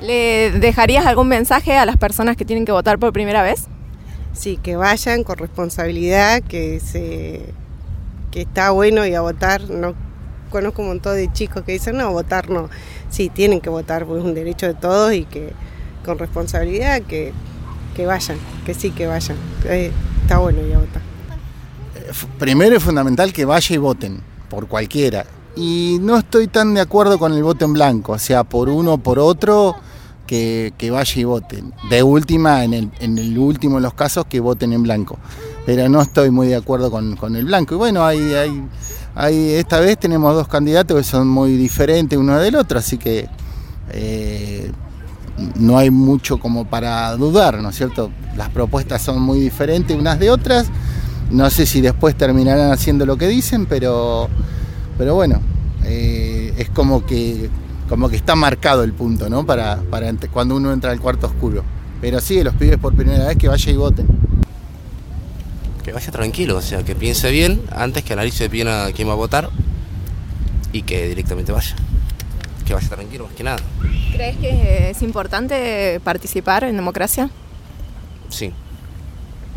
¿Le dejarías algún mensaje a las personas que tienen que votar por primera vez? Sí, que vayan con responsabilidad, que se que está bueno y a votar. No conozco un montón de chicos que dicen no, votar no. Sí, tienen que votar, porque es un derecho de todos y que con responsabilidad que, que vayan, que sí que vayan. Eh, está bueno ir a votar. Primero es fundamental que vaya y voten, por cualquiera. Y no estoy tan de acuerdo con el voto en blanco, o sea, por uno o por otro, que, vaya y voten. De última, en el, último de los casos, que voten en blanco. Pero no estoy muy de acuerdo con, el blanco. Y bueno, hay, hay, esta vez tenemos dos candidatos que son muy diferentes uno del otro, así que eh, no hay mucho como para dudar, ¿no es cierto? Las propuestas son muy diferentes unas de otras. No sé si después terminarán haciendo lo que dicen, pero, pero bueno, eh, es como que como que está marcado el punto, ¿no? Para, para cuando uno entra al cuarto oscuro. Pero sí, los pibes por primera vez que vaya y voten. Que vaya tranquilo, o sea, que piense bien antes que analice bien a quién va a votar y que directamente vaya. Que vaya tranquilo más que nada. ¿Crees que es importante participar en democracia? Sí.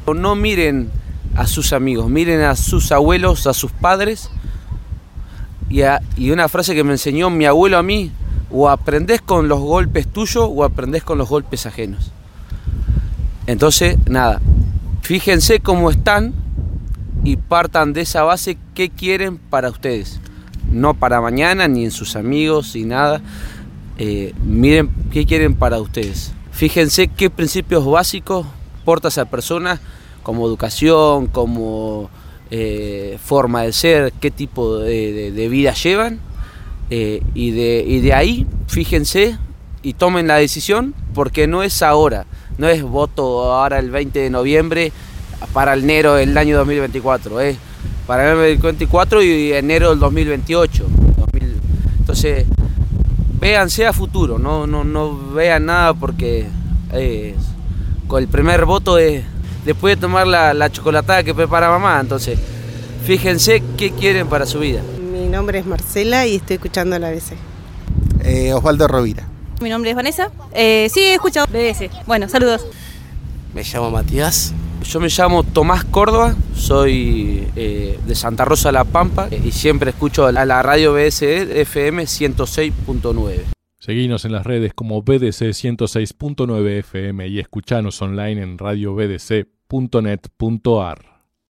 No miren a sus amigos, miren a sus abuelos, a sus padres. Y, y una frase que me enseñó mi abuelo a mí, o aprendés con los golpes tuyos o aprendés con los golpes ajenos. Entonces, nada, fíjense cómo están y partan de esa base qué quieren para ustedes. No para mañana, ni en sus amigos, ni nada. Eh, miren qué quieren para ustedes. Fíjense qué principios básicos porta esa persona, como educación, como eh, forma de ser, qué tipo de vida llevan y, de, y de ahí, fíjense y tomen la decisión, porque no es ahora, no es voto ahora el 20 de noviembre para enero del año 2024, es para el 2024 y enero del 2028. entonces, véanse a futuro, no, no, no vean nada porque con el primer voto es después de tomar la, la chocolatada que prepara mamá, entonces, fíjense qué quieren para su vida. Mi nombre es Marcela y estoy escuchando la BBC. Eh, Osvaldo Rovira. Mi nombre es Vanessa. Eh, sí, he escuchado BBC. Bueno, saludos. Me llamo Matías. Yo me llamo Tomás Córdoba, soy eh, de Santa Rosa La Pampa y siempre escucho a la radio BSE FM 106.9. Seguinos en las redes como BDC 106.9 FM y escuchanos online en radiobdc.net.ar.